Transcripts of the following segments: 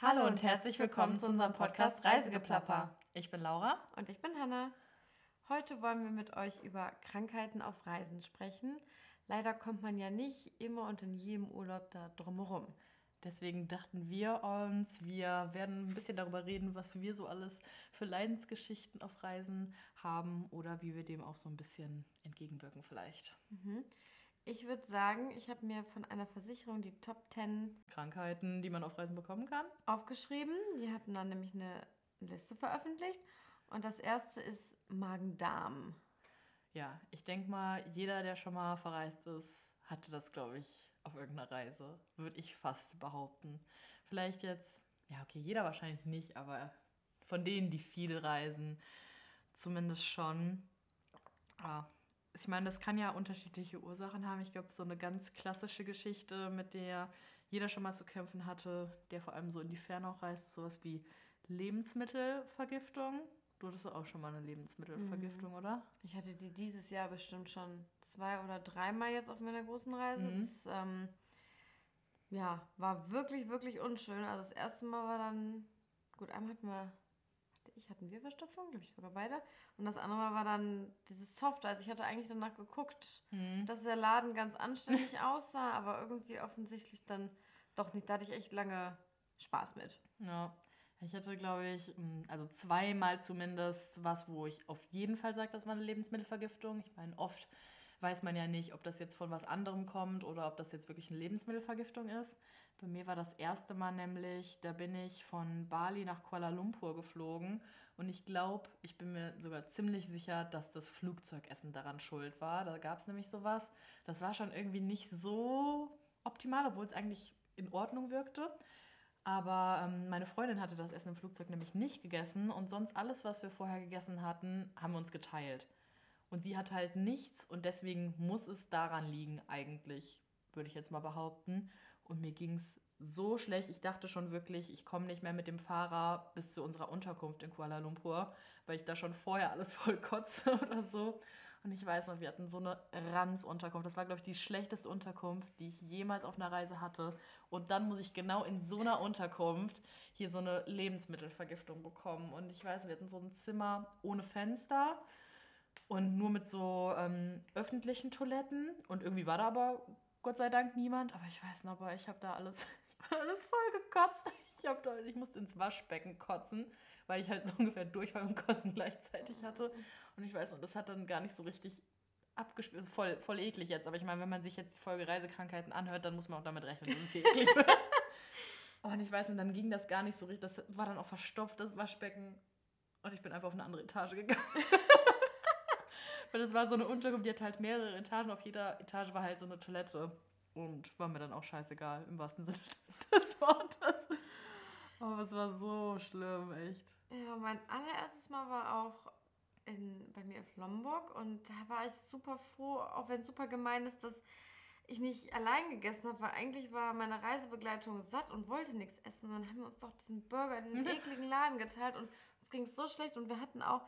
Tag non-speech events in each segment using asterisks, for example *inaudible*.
Hallo und herzlich willkommen zu unserem Podcast Reisegeplapper. Ich bin Laura. Und ich bin Hanna. Heute wollen wir mit euch über Krankheiten auf Reisen sprechen. Leider kommt man ja nicht immer und in jedem Urlaub da drumherum. Deswegen dachten wir uns, wir werden ein bisschen darüber reden, was wir so alles für Leidensgeschichten auf Reisen haben oder wie wir dem auch so ein bisschen entgegenwirken vielleicht. Mhm. Ich würde sagen, ich habe mir von einer Versicherung die Top 10 Krankheiten, die man auf Reisen bekommen kann, aufgeschrieben. Die hatten dann nämlich eine Liste veröffentlicht. Und das erste ist Magen-Darm. Ja, ich denke mal, jeder, der schon mal verreist ist, hatte das, glaube ich, auf irgendeiner Reise, würde ich fast behaupten. Vielleicht jetzt, ja, okay, jeder wahrscheinlich nicht, aber von denen, die viel reisen, zumindest schon. Ah, ich meine, das kann ja unterschiedliche Ursachen haben. Ich glaube, so eine ganz klassische Geschichte, mit der jeder schon mal zu kämpfen hatte, der vor allem so in die Ferne auch reist, ist sowas wie Lebensmittelvergiftung. Du hattest auch schon mal eine Lebensmittelvergiftung, mhm. oder? Ich hatte die dieses Jahr bestimmt schon zwei oder dreimal jetzt auf meiner großen Reise. Mhm. Das ähm, ja, war wirklich, wirklich unschön. Also das erste Mal war dann, gut, einmal hatten wir ich hatten wir Verstopfung, glaube ich sogar beide. Und das andere Mal war dann dieses Soft. Also ich hatte eigentlich danach geguckt, mhm. dass der Laden ganz anständig *laughs* aussah, aber irgendwie offensichtlich dann doch nicht. Da hatte ich echt lange Spaß mit. Ja. Ich hatte, glaube ich, mm, also zweimal zumindest was, wo ich auf jeden Fall sage, das war eine Lebensmittelvergiftung. Ich meine, oft weiß man ja nicht, ob das jetzt von was anderem kommt oder ob das jetzt wirklich eine Lebensmittelvergiftung ist. Bei mir war das erste Mal nämlich, da bin ich von Bali nach Kuala Lumpur geflogen und ich glaube, ich bin mir sogar ziemlich sicher, dass das Flugzeugessen daran schuld war. Da gab es nämlich sowas. Das war schon irgendwie nicht so optimal, obwohl es eigentlich in Ordnung wirkte. Aber ähm, meine Freundin hatte das Essen im Flugzeug nämlich nicht gegessen und sonst alles, was wir vorher gegessen hatten, haben wir uns geteilt. Und sie hat halt nichts und deswegen muss es daran liegen, eigentlich, würde ich jetzt mal behaupten. Und mir ging es so schlecht. Ich dachte schon wirklich, ich komme nicht mehr mit dem Fahrer bis zu unserer Unterkunft in Kuala Lumpur, weil ich da schon vorher alles *laughs* voll kotze oder so. Und ich weiß noch, wir hatten so eine Ranz-Unterkunft. Das war, glaube ich, die schlechteste Unterkunft, die ich jemals auf einer Reise hatte. Und dann muss ich genau in so einer Unterkunft hier so eine Lebensmittelvergiftung bekommen. Und ich weiß, wir hatten so ein Zimmer ohne Fenster und nur mit so ähm, öffentlichen Toiletten. Und irgendwie war da aber Gott sei Dank niemand, aber ich weiß noch, aber ich habe da alles, *laughs* alles voll gekotzt. Ich, hab da, ich musste ins Waschbecken kotzen, weil ich halt so ungefähr Durchfall und Kotzen *laughs* gleichzeitig hatte. Und ich weiß noch, das hat dann gar nicht so richtig abgespielt. Ist voll, voll eklig jetzt, aber ich meine, wenn man sich jetzt die Folge Reisekrankheiten anhört, dann muss man auch damit rechnen, dass es hier eklig wird. *laughs* Und ich weiß, und dann ging das gar nicht so richtig. Das war dann auch verstopft, das Waschbecken. Und ich bin einfach auf eine andere Etage gegangen. Weil das war so eine Unterkunft, die hat halt mehrere Etagen. Auf jeder Etage war halt so eine Toilette. Und war mir dann auch scheißegal, im wahrsten Sinne *laughs* des Wortes. Aber es war so schlimm, echt. Ja, mein allererstes Mal war auch in, bei mir auf Lombok und da war ich super froh, auch wenn es super gemein ist, dass ich nicht allein gegessen habe, weil eigentlich war meine Reisebegleitung satt und wollte nichts essen. Dann haben wir uns doch diesen Burger in diesem *laughs* ekligen Laden geteilt und uns ging es so schlecht und wir hatten auch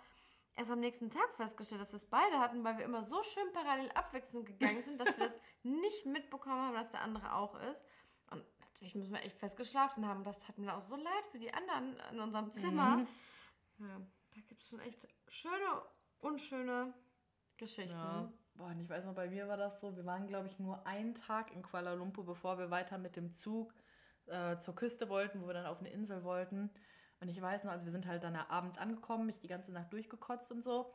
erst am nächsten Tag festgestellt, dass wir es beide hatten, weil wir immer so schön parallel abwechselnd gegangen sind, dass wir das *laughs* nicht mitbekommen haben, dass der andere auch ist. Und natürlich müssen wir echt fest geschlafen haben. Das hat mir auch so leid für die anderen in unserem Zimmer. Mhm. Ja, da gibt es schon echt schöne, unschöne Geschichten. Ja. Boah, ich weiß noch, bei mir war das so, wir waren, glaube ich, nur einen Tag in Kuala Lumpur, bevor wir weiter mit dem Zug äh, zur Küste wollten, wo wir dann auf eine Insel wollten. Und ich weiß noch, also wir sind halt dann abends angekommen, mich die ganze Nacht durchgekotzt und so.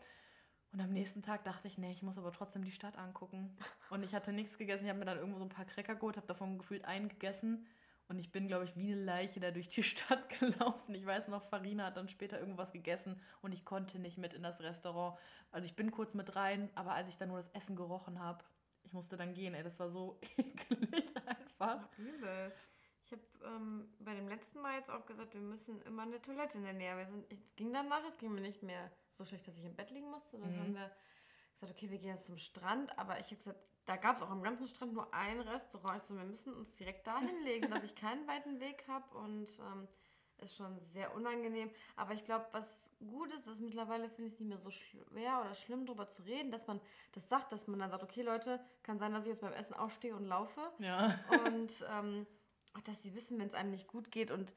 Und am nächsten Tag dachte ich, nee, ich muss aber trotzdem die Stadt angucken. Und ich hatte nichts gegessen. Ich habe mir dann irgendwo so ein paar Cracker geholt, habe davon gefühlt einen gegessen. Und ich bin, glaube ich, wie eine Leiche da durch die *laughs* Stadt gelaufen. Ich weiß noch, Farina hat dann später irgendwas gegessen und ich konnte nicht mit in das Restaurant. Also ich bin kurz mit rein, aber als ich dann nur das Essen gerochen habe, ich musste dann gehen, ey, das war so *laughs* eklig einfach. Übel. Ich habe ähm, bei dem letzten Mal jetzt auch gesagt, wir müssen immer eine Toilette in der Nähe. Wir sind, es ging danach, es ging mir nicht mehr so schlecht, dass ich im Bett liegen musste. Dann mhm. haben wir gesagt, okay, wir gehen jetzt zum Strand. Aber ich habe gesagt, da gab es auch am ganzen Strand nur ein Restaurant. Ich so, wir müssen uns direkt dahin *laughs* legen, dass ich keinen weiten Weg habe. Und ähm, ist schon sehr unangenehm. Aber ich glaube, was gut ist, ist mittlerweile finde ich es nicht mehr so schwer oder schlimm, darüber zu reden, dass man das sagt, dass man dann sagt, okay, Leute, kann sein, dass ich jetzt beim Essen aufstehe und laufe. Ja. Und *laughs* ähm, dass sie wissen, wenn es einem nicht gut geht und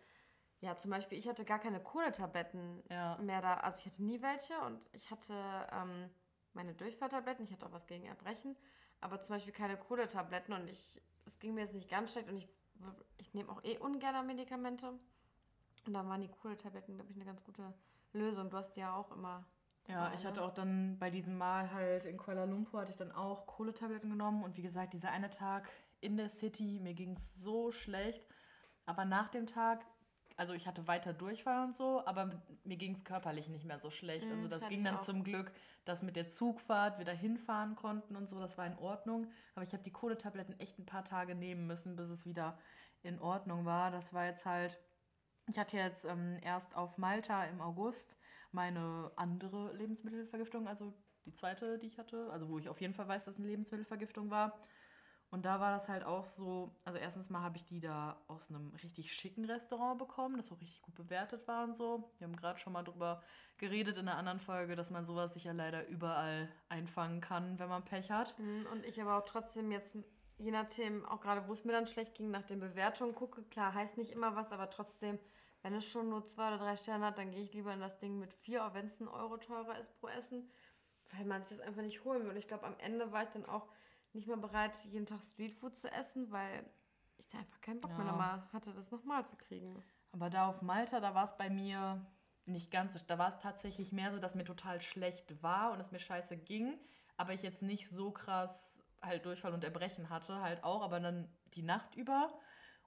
Ja, zum Beispiel, ich hatte gar keine Kohletabletten Ja. mehr da. Also ich hatte nie welche und ich hatte ähm, meine Durchfalltabletten. Ich hatte auch was gegen Erbrechen, aber zum Beispiel keine Kohletabletten und ich, es ging mir jetzt nicht ganz schlecht und ich, ich nehme auch eh ungern Medikamente. Und da waren die Kohletabletten, glaube ich, eine ganz gute Lösung. Du hast die ja auch immer. Ja, ich ne? hatte auch dann bei diesem Mal halt in Kuala Lumpur hatte ich dann auch Kohletabletten genommen und wie gesagt, dieser eine Tag in der City, mir ging es so schlecht. Aber nach dem Tag, also ich hatte weiter Durchfall und so, aber mir ging es körperlich nicht mehr so schlecht. Mm, Also das ging dann auch. zum Glück, dass mit der Zugfahrt wir da hinfahren konnten und so, das war in Ordnung. Aber ich habe die Kohletabletten echt ein paar Tage nehmen müssen, bis es wieder in Ordnung war. Das war jetzt halt, ich hatte jetzt ähm, erst auf Malta im August meine andere Lebensmittelvergiftung, also die zweite, die ich hatte, also wo ich auf jeden Fall weiß, dass es eine Lebensmittelvergiftung war. Und da war das halt auch so, also erstens mal habe ich die da aus einem richtig schicken Restaurant bekommen, das auch richtig gut bewertet war und so. Wir haben gerade schon mal drüber geredet in einer anderen Folge, dass man sowas sicher leider überall einfangen kann, wenn man Pech hat. Mm, Und ich aber auch trotzdem jetzt, je nachdem, auch gerade wo es mir dann schlecht ging, nach den Bewertungen gucke. Klar, heißt nicht immer was, aber trotzdem, wenn es schon nur zwei oder drei Sterne hat, dann gehe ich lieber in das Ding mit vier, auch wenn es ein Euro teurer ist pro Essen, weil man sich das einfach nicht holen will. Und ich glaube, am Ende war ich dann auch nicht mehr bereit, jeden Tag Streetfood zu essen, weil ich da einfach keinen Bock mehr Ja. nochmal hatte, das nochmal zu kriegen. Aber da auf Malta, da war es bei mir nicht ganz so. Da war es tatsächlich mehr so, dass mir total schlecht war und es mir scheiße ging. Aber ich jetzt nicht so krass halt Durchfall und Erbrechen hatte, halt auch, aber dann die Nacht über.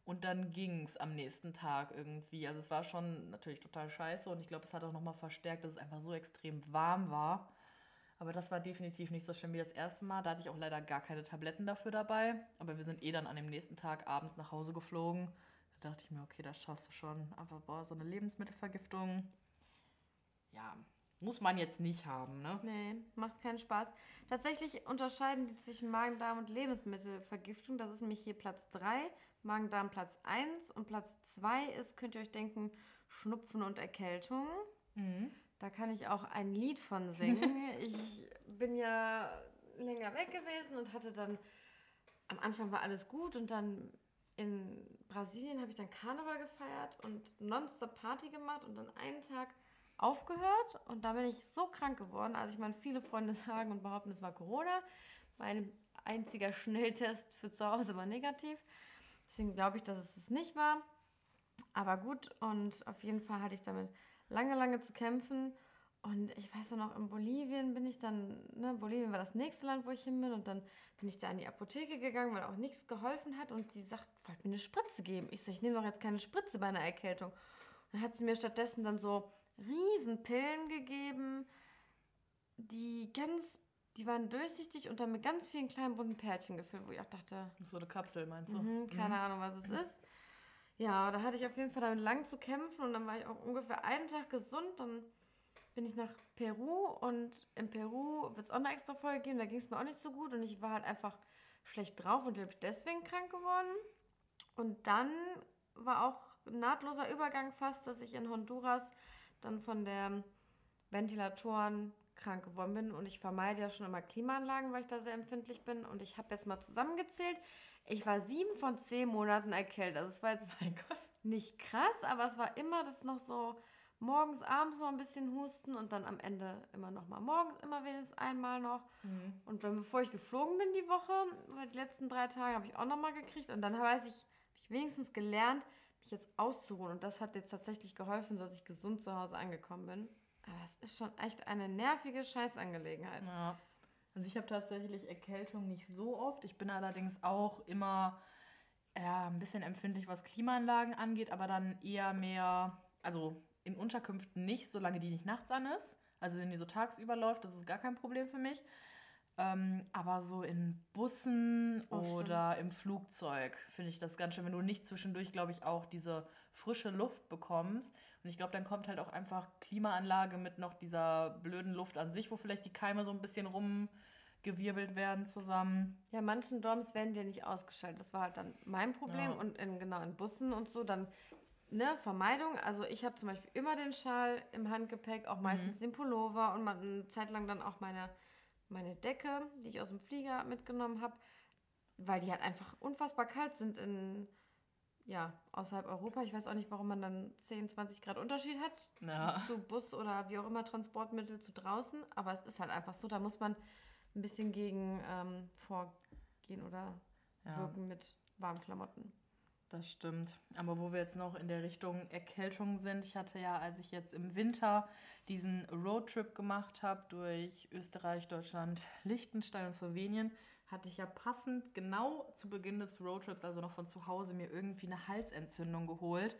Und dann ging es am nächsten Tag irgendwie. Also es war schon natürlich total scheiße und ich glaube, es hat auch nochmal verstärkt, dass es einfach so extrem warm war. Aber das war definitiv nicht so schlimm wie das erste Mal. Da hatte ich auch leider gar keine Tabletten dafür dabei. Aber wir sind eh dann an dem nächsten Tag abends nach Hause geflogen. Da dachte ich mir, okay, das schaffst du schon. Aber boah, so eine Lebensmittelvergiftung, ja, muss man jetzt nicht haben, ne? Nee, macht keinen Spaß. Tatsächlich unterscheiden die zwischen Magen-Darm und Lebensmittelvergiftung. Das ist nämlich hier Platz 3, Magen-Darm Platz 1 und Platz 2 ist, könnt ihr euch denken, Schnupfen und Erkältung. Mhm. Da kann ich auch ein Lied von singen. *laughs* ich bin ja länger weg gewesen und hatte dann, am Anfang war alles gut und dann in Brasilien habe ich dann Karneval gefeiert und nonstop Party gemacht und dann einen Tag aufgehört und da bin ich so krank geworden. Also ich meine, viele Freunde *laughs* sagen und behaupten, es war Corona. Mein einziger Schnelltest für zu Hause war negativ. Deswegen glaube ich, dass es es nicht war. Aber gut, und auf jeden Fall hatte ich damit lange, lange zu kämpfen. Und ich weiß auch noch, in Bolivien bin ich dann, ne, Bolivien war das nächste Land, wo ich hin bin. Und dann bin ich da in die Apotheke gegangen, weil auch nichts geholfen hat. Und sie sagt, wollt mir eine Spritze geben. Ich so, ich nehme doch jetzt keine Spritze bei einer Erkältung. Und dann hat sie mir stattdessen dann so Riesenpillen gegeben, die ganz, die waren durchsichtig und dann mit ganz vielen kleinen bunten Pärchen gefüllt, wo ich auch dachte, So eine Kapsel, meinst du? Mhm, keine Ahnung, was es ist. Ja, da hatte ich auf jeden Fall damit lang zu kämpfen und dann war ich auch ungefähr einen Tag gesund. Dann bin ich nach Peru und in Peru wird es auch eine extra Folge geben. Da ging es mir auch nicht so gut und ich war halt einfach schlecht drauf und bin deswegen krank geworden. Und dann war auch nahtloser Übergang fast, dass ich in Honduras dann von der Ventilatoren krank geworden bin und ich vermeide ja schon immer Klimaanlagen, weil ich da sehr empfindlich bin und ich habe jetzt mal zusammengezählt, ich war sieben von zehn Monaten erkältet. Also es war jetzt *laughs* Mein Gott. nicht krass, aber es war immer das noch so morgens, abends mal ein bisschen husten und dann am Ende immer noch mal morgens immer wenigstens einmal noch. Mhm. Und dann, bevor ich geflogen bin die Woche, die letzten drei Tage habe ich auch noch mal gekriegt und dann weiß ich, habe ich wenigstens gelernt, mich jetzt auszuruhen und das hat jetzt tatsächlich geholfen, dass ich gesund zu Hause angekommen bin. Aber es ist schon echt eine nervige Scheißangelegenheit. Ja. Also ich habe tatsächlich Erkältung nicht so oft. Ich bin allerdings auch immer ja, ein bisschen empfindlich, was Klimaanlagen angeht, aber dann eher mehr, also in Unterkünften nicht, solange die nicht nachts an ist. Also wenn die so tagsüber läuft, das ist gar kein Problem für mich. Ähm, aber so in Bussen Oh, stimmt. oder im Flugzeug finde ich das ganz schön, wenn du nicht zwischendurch, glaube ich, auch diese frische Luft bekommst. Und ich glaube, dann kommt halt auch einfach Klimaanlage mit noch dieser blöden Luft an sich, wo vielleicht die Keime so ein bisschen rumgewirbelt werden zusammen. Ja, manchen Dorms werden dir nicht ausgeschaltet. Das war halt dann mein Problem. Ja. Und in, genau in Bussen und so, dann ne, Vermeidung. Also ich habe zum Beispiel immer den Schal im Handgepäck, auch meistens den Pullover und mal eine Zeit lang dann auch meine, meine Decke, die ich aus dem Flieger mitgenommen habe, weil die halt einfach unfassbar kalt sind in ja, außerhalb Europa. Ich weiß auch nicht, warum man dann 10, 20 Grad Unterschied hat Ja. zu Bus oder wie auch immer Transportmittel zu draußen. Aber es ist halt einfach so, da muss man ein bisschen gegen ähm, vorgehen oder Ja. wirken mit warmen Klamotten. Das stimmt. Aber wo wir jetzt noch in der Richtung Erkältung sind, ich hatte ja, als ich jetzt im Winter diesen Roadtrip gemacht habe durch Österreich, Deutschland, Liechtenstein und Slowenien, hatte ich ja passend genau zu Beginn des Roadtrips, also noch von zu Hause, mir irgendwie eine Halsentzündung geholt.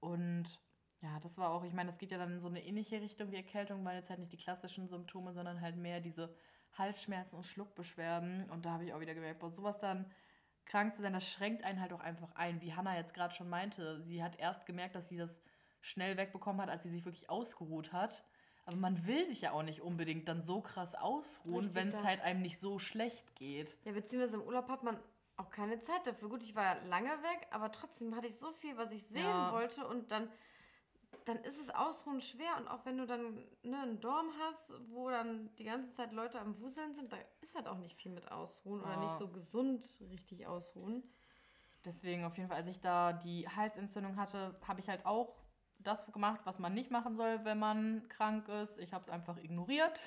Und ja, das war auch, ich meine, das geht ja dann in so eine ähnliche Richtung wie Erkältung, weil jetzt halt nicht die klassischen Symptome, sondern halt mehr diese Halsschmerzen und Schluckbeschwerden. Und da habe ich auch wieder gemerkt, boah, sowas dann krank zu sein, das schränkt einen halt auch einfach ein. Wie Hannah jetzt gerade schon meinte, sie hat erst gemerkt, dass sie das schnell wegbekommen hat, als sie sich wirklich ausgeruht hat. Aber man will sich ja auch nicht unbedingt dann so krass ausruhen, wenn es halt einem nicht so schlecht geht. Ja, beziehungsweise im Urlaub hat man auch keine Zeit dafür. Gut, ich war ja lange weg, aber trotzdem hatte ich so viel, was ich sehen Ja. wollte und dann, dann ist es Ausruhen schwer und auch wenn du dann ne, einen Dorm hast, wo dann die ganze Zeit Leute am Wuseln sind, da ist halt auch nicht viel mit Ausruhen oder Ja. nicht so gesund richtig ausruhen. Deswegen auf jeden Fall, als ich da die Halsentzündung hatte, habe ich halt auch das gemacht, was man nicht machen soll, wenn man krank ist. Ich habe es einfach ignoriert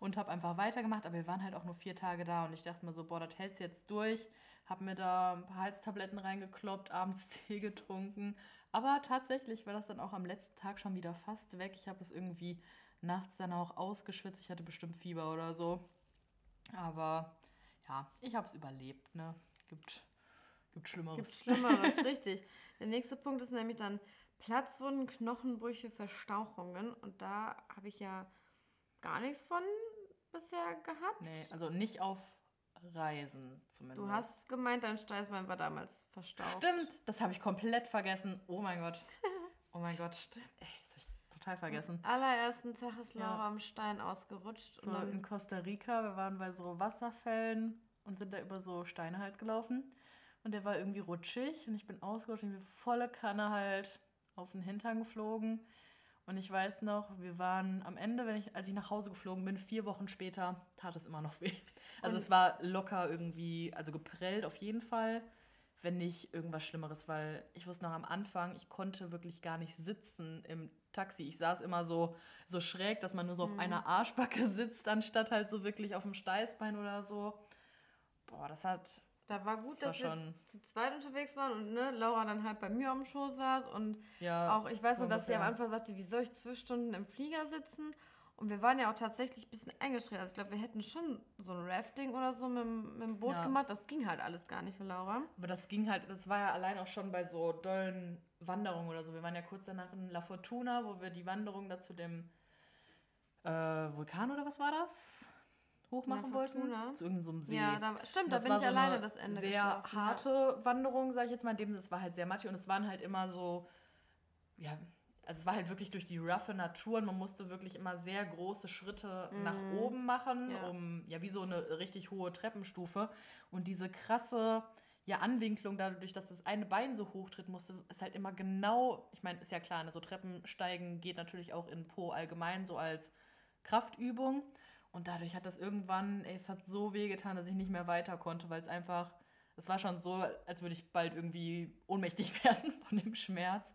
und habe einfach weitergemacht. Aber wir waren halt auch nur vier Tage da und ich dachte mir so, boah, das hältst du jetzt durch. Habe mir da ein paar Halstabletten reingekloppt, abends *laughs* Tee getrunken. Aber tatsächlich war das dann auch am letzten Tag schon wieder fast weg. Ich habe es irgendwie nachts dann auch ausgeschwitzt. Ich hatte bestimmt Fieber oder so. Aber ja, ich habe es überlebt. Ne? Gibt, gibt Schlimmeres. Gibt Schlimmeres, *laughs* richtig. Der nächste Punkt ist nämlich dann Platzwunden, Knochenbrüche, Verstauchungen. Und da habe ich ja gar nichts von bisher gehabt. Nee, also nicht auf Reisen zumindest. Du hast gemeint, dein Steißbein war damals verstaucht. Stimmt, das habe ich komplett vergessen. Oh mein Gott. *laughs* Oh mein Gott. st- Ey, das habe ich total vergessen. Am allerersten Tag ist Ja. Laura am Stein ausgerutscht. So Und in Costa Rica, wir waren bei so Wasserfällen und sind da über so Steine halt gelaufen. Und der war irgendwie rutschig und ich bin ausgerutscht und ich bin volle Kanne halt auf den Hintern geflogen. Und ich weiß noch, wir waren am Ende, wenn ich, als ich nach Hause geflogen bin, vier Wochen später, tat es immer noch weh. Also Und- es war locker irgendwie, also geprellt auf jeden Fall, wenn nicht irgendwas Schlimmeres, weil ich wusste noch am Anfang, ich konnte wirklich gar nicht sitzen im Taxi. Ich saß immer so, so schräg, dass man nur so auf Mhm. einer Arschbacke *laughs* sitzt, anstatt halt so wirklich auf dem Steißbein oder so. Boah, das hat, da war gut, das war dass wir schon, zu zweit unterwegs waren und ne, Laura dann halt bei mir am Schoß saß. Und ja. auch, ich weiß noch, dass sie am. Anfang sagte, wie soll ich zwölf Stunden im Flieger sitzen? Und wir waren ja auch tatsächlich ein bisschen eingeschränkt. Also ich glaube, wir hätten schon so ein Rafting oder so mit, dem- mit dem Boot Ja. gemacht. Das ging halt alles gar nicht für Laura. Aber das ging halt, das war ja allein auch schon bei so dollen Wanderungen oder so. Wir waren ja kurz danach in La Fortuna, wo wir die Wanderung da zu dem äh, Vulkan oder was war das? Hochmachen wollten. Zu irgendeinem See. Ja, da, stimmt, da bin war ich so alleine eine das Ende sehr ja. harte Wanderung, sage ich jetzt mal. In dem Sinne, es war halt sehr matschig und es waren halt immer so, ja, also es war halt wirklich durch die roughe Natur und man musste wirklich immer sehr große Schritte nach Mhm. oben machen, Ja. um ja wie so eine richtig hohe Treppenstufe. Und diese krasse ja, Anwinklung, dadurch, dass das eine Bein so hoch tritt musste, ist halt immer genau, ich meine, ist ja klar, ne, so Treppensteigen geht natürlich auch in Po allgemein so als Kraftübung. Und dadurch hat das irgendwann, ey, es hat so weh getan, dass ich nicht mehr weiter konnte, weil es einfach, es war schon so, als würde ich bald irgendwie ohnmächtig *laughs* werden von dem Schmerz.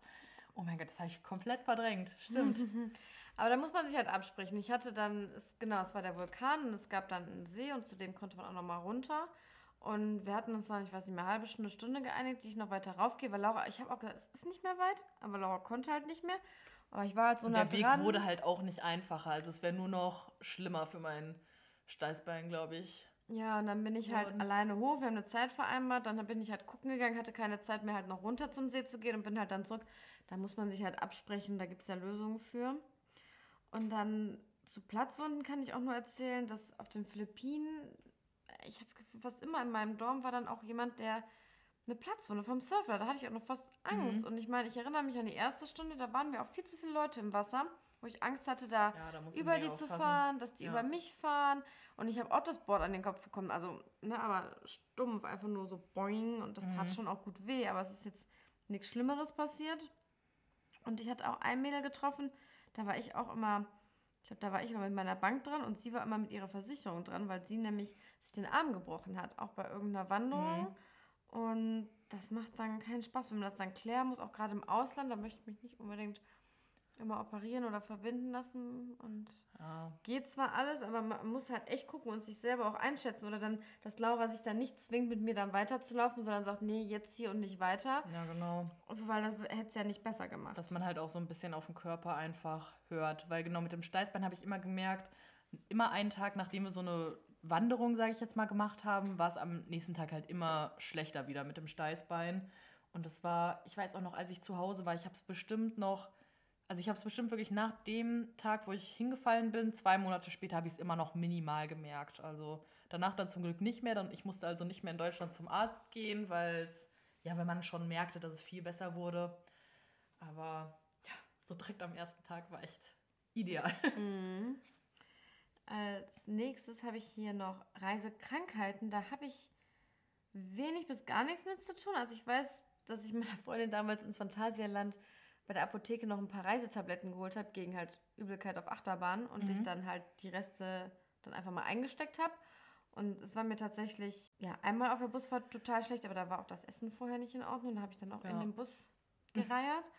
Oh mein Gott, das habe ich komplett verdrängt. Stimmt. *laughs* Aber da muss man sich halt absprechen. Ich hatte dann, es, genau, es war der Vulkan und es gab dann einen See und zu dem konnte man auch noch mal runter. Und wir hatten uns dann, ich weiß nicht mehr, eine halbe Stunde, Stunde geeinigt, die ich noch weiter raufgehe, weil Laura, ich habe auch gesagt, es ist nicht mehr weit, aber Laura konnte halt nicht mehr. Aber ich war halt so Und nah der Weg dran. wurde halt auch nicht einfacher. Also es wäre nur noch schlimmer für mein Steißbein, glaube ich. Ja, und dann bin ich halt worden. alleine hoch. Wir haben eine Zeit vereinbart. Dann bin ich halt gucken gegangen, hatte keine Zeit mehr, halt noch runter zum See zu gehen und bin halt dann zurück. Da muss man sich halt absprechen, da gibt es ja Lösungen für. Und dann zu Platzwunden kann ich auch nur erzählen, dass auf den Philippinen, ich habe das Gefühl, fast immer in meinem Dorm war dann auch jemand, der eine Platzwunde vom Surfer, da hatte ich auch noch fast Angst. Mhm. Und ich meine, ich erinnere mich an die erste Stunde, da waren wir auch viel zu viele Leute im Wasser, wo ich Angst hatte, da Ja, da über die zu aufpassen. fahren, dass die Ja. über mich fahren. Und ich habe auch das Board an den Kopf bekommen. Also, ne, aber stumpf, einfach nur so boing. Und das tat Mhm. schon auch gut weh. Aber es ist jetzt nichts Schlimmeres passiert. Und ich hatte auch ein Mädel getroffen, da war ich auch immer, ich glaube, da war ich immer mit meiner Bank dran und sie war immer mit ihrer Versicherung dran, weil sie nämlich sich den Arm gebrochen hat, auch bei irgendeiner Wanderung. Mhm. Und das macht dann keinen Spaß, wenn man das dann klären muss, auch gerade im Ausland. Da möchte ich mich nicht unbedingt immer operieren oder verbinden lassen. Und Ja. geht zwar alles, aber man muss halt echt gucken und sich selber auch einschätzen. Oder dann, dass Laura sich dann nicht zwingt, mit mir dann weiterzulaufen, sondern sagt, nee, jetzt hier und nicht weiter. ja, genau. Und weil das hätte es ja nicht besser gemacht. Dass man halt auch so ein bisschen auf den Körper einfach hört. Weil genau mit dem Steißbein habe ich immer gemerkt, immer einen Tag, nachdem wir so eine Wanderung, sage ich jetzt mal, gemacht haben, war es am nächsten Tag halt immer schlechter wieder mit dem Steißbein. Und das war, ich weiß auch noch, als ich zu Hause war, ich habe es bestimmt noch, also ich habe es bestimmt wirklich nach dem Tag, wo ich hingefallen bin, zwei Monate später habe ich es immer noch minimal gemerkt. Also danach dann zum Glück nicht mehr. Dann, ich musste also nicht mehr in Deutschland zum Arzt gehen, weil es, ja, wenn man schon merkte, dass es viel besser wurde. Aber ja, so direkt am ersten Tag war echt ideal. Mhm. Als nächstes habe ich hier noch Reisekrankheiten. Da habe ich wenig bis gar nichts mit zu tun. Also ich weiß, dass ich meiner Freundin damals ins Phantasialand bei der Apotheke noch ein paar Reisetabletten geholt habe gegen halt Übelkeit auf Achterbahn und Mhm. ich dann halt die Reste dann einfach mal eingesteckt habe. Und es war mir tatsächlich, ja, einmal auf der Busfahrt total schlecht, aber da war auch das Essen vorher nicht in Ordnung. Da habe ich dann auch in Ja. den Bus gereiert.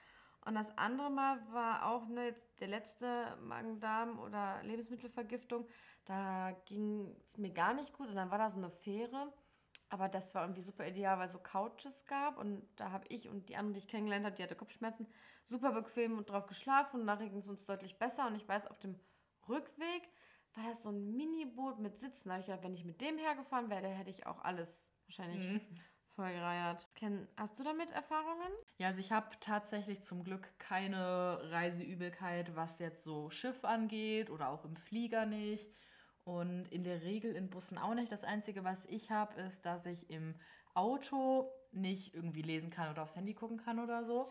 Und das andere Mal war auch ne, jetzt der letzte Magen-Darm- oder Lebensmittelvergiftung. Da ging es mir gar nicht gut und dann war da so eine Fähre. Aber das war irgendwie super ideal, weil es so Couches gab und da habe ich und die andere, die ich kennengelernt habe, die hatte Kopfschmerzen, super bequem und drauf geschlafen und nachher ging es uns deutlich besser. Und ich weiß, auf dem Rückweg war das so ein Mini-Boot mit Sitzen. Da habe ich gedacht, wenn ich mit dem hergefahren wäre, hätte ich auch alles wahrscheinlich Mhm. Vollgereiert. Ken, hast du damit Erfahrungen? Ja, also ich habe tatsächlich zum Glück keine Reiseübelkeit, was jetzt so Schiff angeht oder auch im Flieger nicht. Und in der Regel in Bussen auch nicht. Das Einzige, was ich habe, ist, dass ich im Auto nicht irgendwie lesen kann oder aufs Handy gucken kann oder so.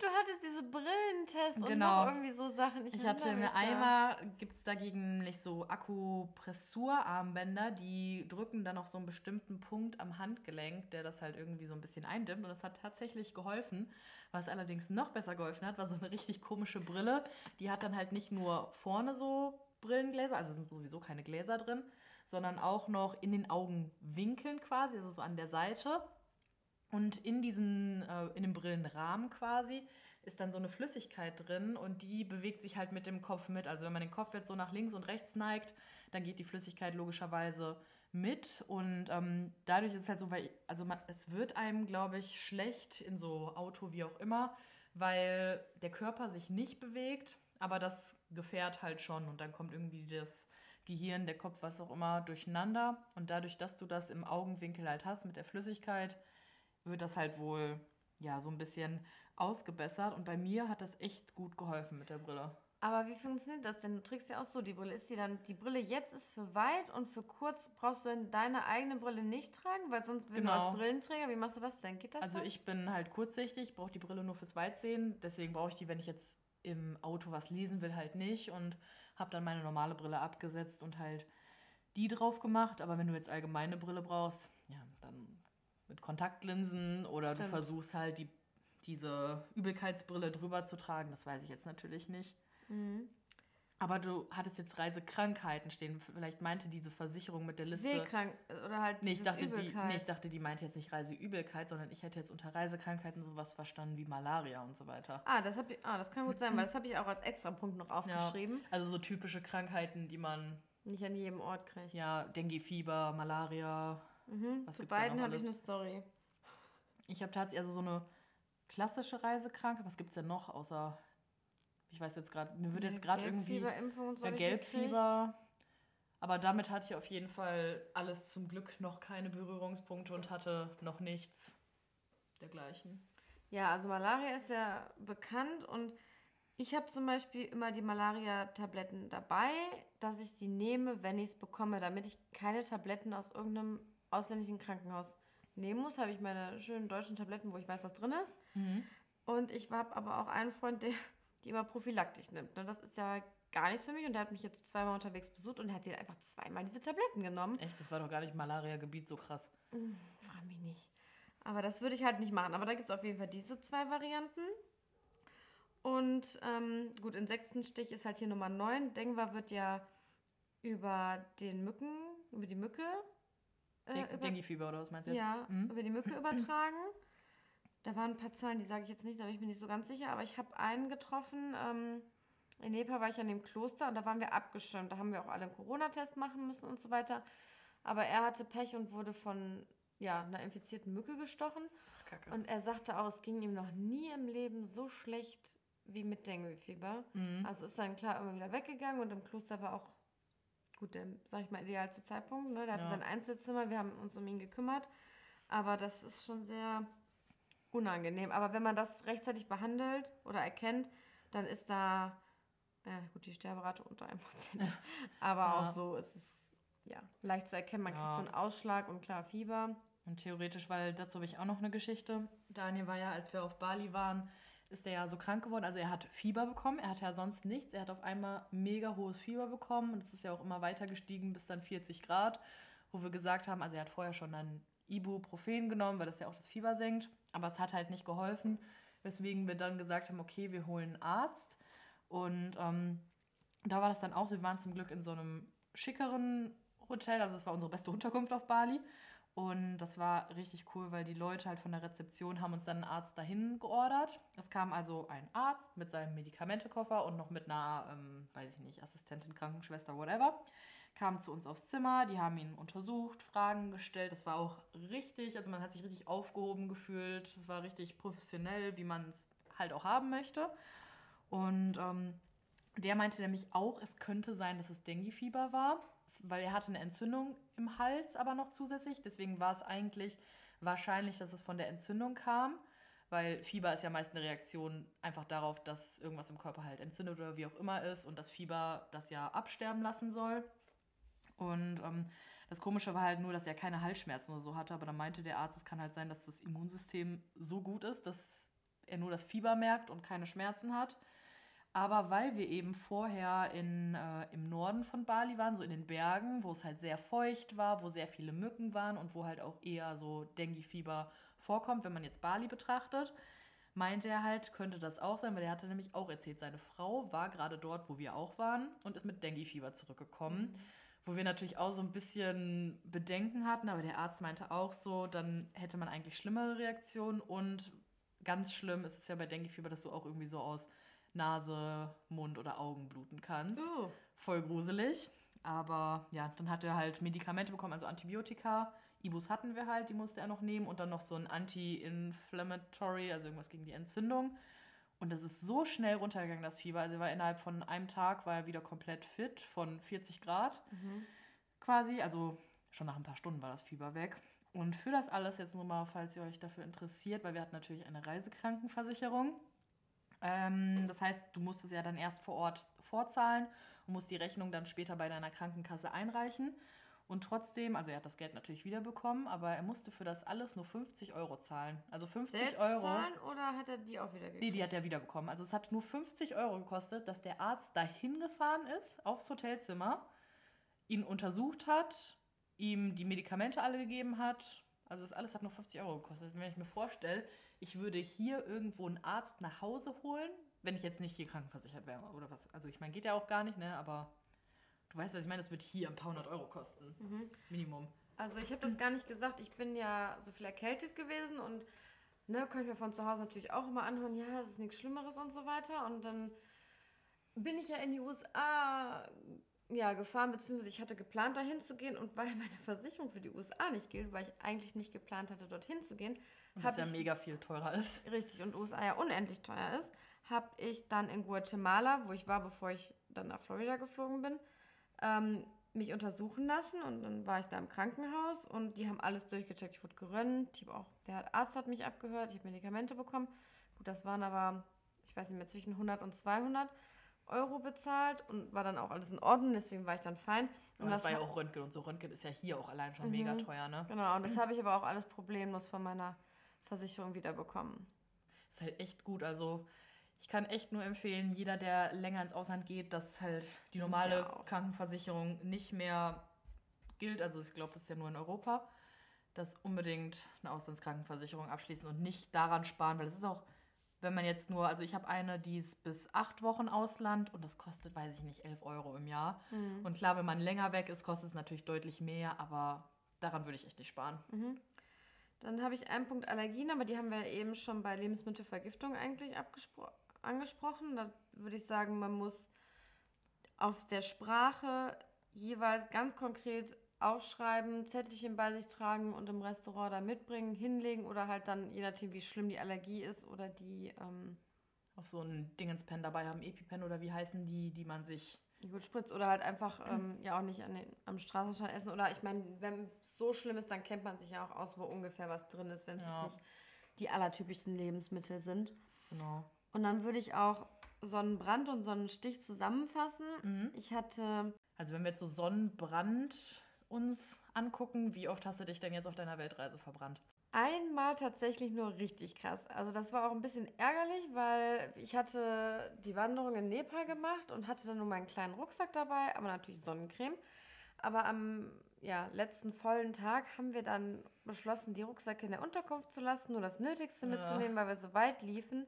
Du hattest diese Brillentest und Genau. noch irgendwie so Sachen. Ich hatte erinnere mir einmal, gibt es dagegen nicht so Akupressurarmbänder, die drücken dann auf so einen bestimmten Punkt am Handgelenk, der das halt irgendwie so ein bisschen eindimmt. Und das hat tatsächlich geholfen. Was allerdings noch besser geholfen hat, war so eine richtig komische Brille. Die hat dann halt nicht nur vorne so Brillengläser, also sind sowieso keine Gläser drin, sondern auch noch in den Augenwinkeln quasi, also so an der Seite. Und in diesen, äh, in dem Brillenrahmen quasi, ist dann so eine Flüssigkeit drin und die bewegt sich halt mit dem Kopf mit. Also wenn man den Kopf jetzt so nach links und rechts neigt, dann geht die Flüssigkeit logischerweise mit. Und ähm, dadurch ist es halt so, weil, also man, es wird einem, glaube ich, schlecht in so Auto wie auch immer, weil der Körper sich nicht bewegt, aber das Gefährt halt schon. Und dann kommt irgendwie das Gehirn, der Kopf, was auch immer, durcheinander. Und dadurch, dass du das im Augenwinkel halt hast mit der Flüssigkeit, wird das halt wohl ja so ein bisschen ausgebessert. Und bei mir hat das echt gut geholfen mit der Brille. Aber wie funktioniert das denn? Du trägst ja auch so die Brille. Ist die dann, die Brille jetzt ist für weit und für kurz brauchst du dann deine eigene Brille nicht tragen? Weil sonst, wenn du Genau. als Brillenträger, wie machst du das denn? Geht das Also dann? ich bin halt kurzsichtig, brauche die Brille nur fürs Weitsehen. Deswegen brauche ich die, wenn ich jetzt im Auto was lesen will, halt nicht. Und habe dann meine normale Brille abgesetzt und halt die drauf gemacht. Aber wenn du jetzt allgemeine Brille brauchst, ja, dann mit Kontaktlinsen oder Stimmt. du versuchst halt die, diese Übelkeitsbrille drüber zu tragen. Das weiß ich jetzt natürlich nicht. Mhm. Aber du hattest jetzt Reisekrankheiten stehen. Vielleicht meinte diese Versicherung mit der Liste. Seekrank oder halt Nee, ich dachte, die, Übelkeit. nee, ich dachte, die meinte jetzt nicht Reiseübelkeit, sondern ich hätte jetzt unter Reisekrankheiten sowas verstanden wie Malaria und so weiter. Ah, das, hab ich, ah, das kann gut sein, weil das habe ich auch als extra Punkt noch aufgeschrieben. Also so typische Krankheiten, die man, Nicht an jedem Ort kriegt. ja, Dengue-Fieber, Malaria. Mhm. Zu beiden habe ich eine Story. Ich habe tatsächlich also so eine klassische Reisekrankheit. Was gibt es denn noch außer, ich weiß jetzt gerade, mir wird jetzt gerade irgendwie Gelbfieberimpfung und so. ja. Gelbfieber. Aber damit hatte ich auf jeden Fall alles zum Glück noch keine Berührungspunkte und hatte noch nichts dergleichen. Ja, also Malaria ist ja bekannt und ich habe zum Beispiel immer die Malaria-Tabletten dabei, dass ich die nehme, wenn ich es bekomme, damit ich keine Tabletten aus irgendeinem ausländischen Krankenhaus nehmen muss. Habe ich meine schönen deutschen Tabletten, wo ich weiß, was drin ist. Und ich habe aber auch einen Freund, der die immer prophylaktisch nimmt. Ne? Das ist ja gar nichts für mich und der hat mich jetzt zweimal unterwegs besucht und hat dir einfach zweimal diese Tabletten genommen. Echt, das war doch gar nicht Malaria-Gebiet so krass. Hm, Frag mich nicht. Aber das würde ich halt nicht machen. Aber da gibt es auf jeden Fall diese zwei Varianten. Und ähm, gut, Insektenstich ist halt hier Nummer 9. Dengwa wird ja über den Mücken, über die Mücke. Äh, Dengue-Fieber oder was meinst du jetzt? ja, Mhm. über die Mücke übertragen. *clears throat* Da waren ein paar Zahlen, die sage ich jetzt nicht, da bin ich mir nicht so ganz sicher, aber ich habe einen getroffen. Ähm, in Nepal war ich an dem Kloster und da waren wir abgeschirmt. Da haben wir auch alle einen Corona-Test machen müssen und so weiter. Aber er hatte Pech und wurde von ja, einer infizierten Mücke gestochen. Kacke. Und er sagte auch, es ging ihm noch nie im Leben so schlecht wie mit Dengue-Fieber. Mhm. Also ist dann klar immer wieder weggegangen und im Kloster war auch, gut, der, sag ich mal, idealste Zeitpunkt. Ne? Der hatte ja. sein Einzelzimmer, wir haben uns um ihn gekümmert. Aber das ist schon sehr unangenehm. Aber wenn man das rechtzeitig behandelt oder erkennt, dann ist da, ja, gut, die Sterberate unter 1%. *laughs* Aber ja. auch so ist es ja, leicht zu erkennen. Man ja. kriegt so einen Ausschlag und klar Fieber. Und theoretisch, weil dazu habe ich auch noch eine Geschichte. Daniel war ja, als wir auf Bali waren, ist er ja so krank geworden. Also er hat Fieber bekommen. Er hatte ja sonst nichts. Er hat auf einmal mega hohes Fieber bekommen. Und es ist ja auch immer weiter gestiegen bis dann 40 Grad. Wo wir gesagt haben, also er hat vorher schon dann Ibuprofen genommen, weil das ja auch das Fieber senkt. Aber es hat halt nicht geholfen. Weswegen wir dann gesagt haben, okay, wir holen einen Arzt. Und ähm, da war das dann auch so. Wir waren zum Glück in so einem schickeren Hotel. Also es war unsere beste Unterkunft auf Bali. Und das war richtig cool, weil die Leute halt von der Rezeption haben uns dann einen Arzt dahin geordert. Es kam also ein Arzt mit seinem Medikamentekoffer und noch mit einer, ähm, weiß ich nicht, Assistentin, Krankenschwester, whatever. Kam zu uns aufs Zimmer, die haben ihn untersucht, Fragen gestellt. Das war auch richtig, also man hat sich richtig aufgehoben gefühlt. Es war richtig professionell, wie man es halt auch haben möchte. Und ähm, der meinte nämlich auch, es könnte sein, dass es Dengue-Fieber war weil er hatte eine Entzündung im Hals aber noch zusätzlich. Deswegen war es eigentlich wahrscheinlich, dass es von der Entzündung kam, weil Fieber ist ja meist eine Reaktion einfach darauf, dass irgendwas im Körper halt entzündet oder wie auch immer ist und das Fieber das ja absterben lassen soll. Und ähm, das Komische war halt nur, dass er keine Halsschmerzen oder so hatte, aber dann meinte der Arzt, es kann halt sein, dass das Immunsystem so gut ist, dass er nur das Fieber merkt und keine Schmerzen hat. Aber weil wir eben vorher in, äh, im Norden von Bali waren, so in den Bergen, wo es halt sehr feucht war, wo sehr viele Mücken waren und wo halt auch eher so Dengue-Fieber vorkommt, wenn man jetzt Bali betrachtet, meinte er halt, könnte das auch sein, weil er hatte nämlich auch erzählt, seine Frau war gerade dort, wo wir auch waren und ist mit Dengue-Fieber zurückgekommen. Mhm. Wo wir natürlich auch so ein bisschen Bedenken hatten, aber der Arzt meinte auch so, dann hätte man eigentlich schlimmere Reaktionen und ganz schlimm ist es ja bei Dengue-Fieber, dass du auch irgendwie so aus Nase, Mund oder Augen bluten kannst. Uh. Voll gruselig. Aber ja, dann hat er halt Medikamente bekommen, also Antibiotika. Ibus hatten wir halt, die musste er noch nehmen und dann noch so ein Anti-Inflammatory, also irgendwas gegen die Entzündung. Und das ist so schnell runtergegangen, das Fieber. Also er war innerhalb von einem Tag war er wieder komplett fit, von 40 Grad mhm. quasi. Also schon nach ein paar Stunden war das Fieber weg. Und für das alles jetzt nur mal, falls ihr euch dafür interessiert, weil wir hatten natürlich eine Reisekrankenversicherung. Ähm, das heißt, du musst es ja dann erst vor Ort vorzahlen und musst die Rechnung dann später bei deiner Krankenkasse einreichen. Und trotzdem, also er hat das Geld natürlich wiederbekommen, aber er musste für das alles nur 50 Euro zahlen. Also 50 Selbst Euro. zahlen oder hat er die auch wieder gekriegt? Nee, die hat er wiederbekommen. Also es hat nur 50 Euro gekostet, dass der Arzt dahin gefahren ist, aufs Hotelzimmer, ihn untersucht hat, ihm die Medikamente alle gegeben hat. Also das alles hat nur 50 Euro gekostet. Wenn ich mir vorstelle, ich würde hier irgendwo einen Arzt nach Hause holen, wenn ich jetzt nicht hier krankenversichert wäre oder was. Also ich meine, geht ja auch gar nicht, ne? Aber du weißt, was ich meine, das wird hier ein paar hundert Euro kosten. Mhm. Minimum. Also ich habe das gar nicht gesagt. Ich bin ja so viel erkältet gewesen und ne, könnte mir von zu Hause natürlich auch immer anhören, ja, es ist nichts Schlimmeres und so weiter. Und dann bin ich ja in die USA ja, gefahren, beziehungsweise ich hatte geplant, dahin zu gehen und weil meine Versicherung für die USA nicht gilt, weil ich eigentlich nicht geplant hatte, dorthin zu gehen, das ja ich, mega viel teurer ist. Richtig, und USA ja unendlich teuer ist, habe ich dann in Guatemala, wo ich war, bevor ich dann nach Florida geflogen bin, ähm, mich untersuchen lassen und dann war ich da im Krankenhaus und die haben alles durchgecheckt. Ich wurde gerönt, ich auch, der Arzt hat mich abgehört, ich habe Medikamente bekommen. Gut, das waren aber, ich weiß nicht mehr, zwischen 100 und 200 Euro bezahlt und war dann auch alles in Ordnung, deswegen war ich dann fein. Und das, das, war ja auch Röntgen und so. Röntgen ist ja hier auch allein schon mhm. mega teuer, ne? Genau, und das *clears throat* habe ich aber auch alles problemlos von meiner Versicherung wiederbekommen. Ist halt echt gut. Also ich kann echt nur empfehlen, jeder, der länger ins Ausland geht, dass halt die normale ja Krankenversicherung nicht mehr gilt. Also ich glaube, das ist ja nur in Europa, dass unbedingt eine Auslandskrankenversicherung abschließen und nicht daran sparen, weil es ist auch, wenn man jetzt nur, also ich habe eine, die ist bis acht Wochen Ausland und das kostet, weiß ich nicht, elf Euro im Jahr. Mhm. Und klar, wenn man länger weg ist, kostet es natürlich deutlich mehr, aber daran würde ich echt nicht sparen. Mhm. Dann habe ich einen Punkt Allergien, aber die haben wir eben schon bei Lebensmittelvergiftung eigentlich angesprochen. Da würde ich sagen, man muss auf der Sprache jeweils ganz konkret aufschreiben, Zettelchen bei sich tragen und im Restaurant da mitbringen, hinlegen oder halt dann, je nachdem, wie schlimm die Allergie ist oder die. Ähm, auf so ein Dingenspen dabei haben, EpiPen oder wie heißen die, die man sich. Gut spritzt oder halt einfach ähm, ja auch nicht an den, am Straßenstein essen. Oder ich meine, wenn es so schlimm ist, dann kennt man sich ja auch aus, wo ungefähr was drin ist, wenn es ja. nicht die allertypischsten Lebensmittel sind. Genau. Und dann würde ich auch Sonnenbrand und Sonnenstich zusammenfassen. Mhm. Ich hatte. Also wenn wir jetzt so Sonnenbrand uns angucken. Wie oft hast du dich denn jetzt auf deiner Weltreise verbrannt? Einmal tatsächlich nur richtig krass. Also das war auch ein bisschen ärgerlich, weil ich hatte die Wanderung in Nepal gemacht und hatte dann nur meinen kleinen Rucksack dabei, aber natürlich Sonnencreme. Aber am ja, letzten vollen Tag haben wir dann beschlossen, die Rucksäcke in der Unterkunft zu lassen, nur das Nötigste ja. mitzunehmen, weil wir so weit liefen.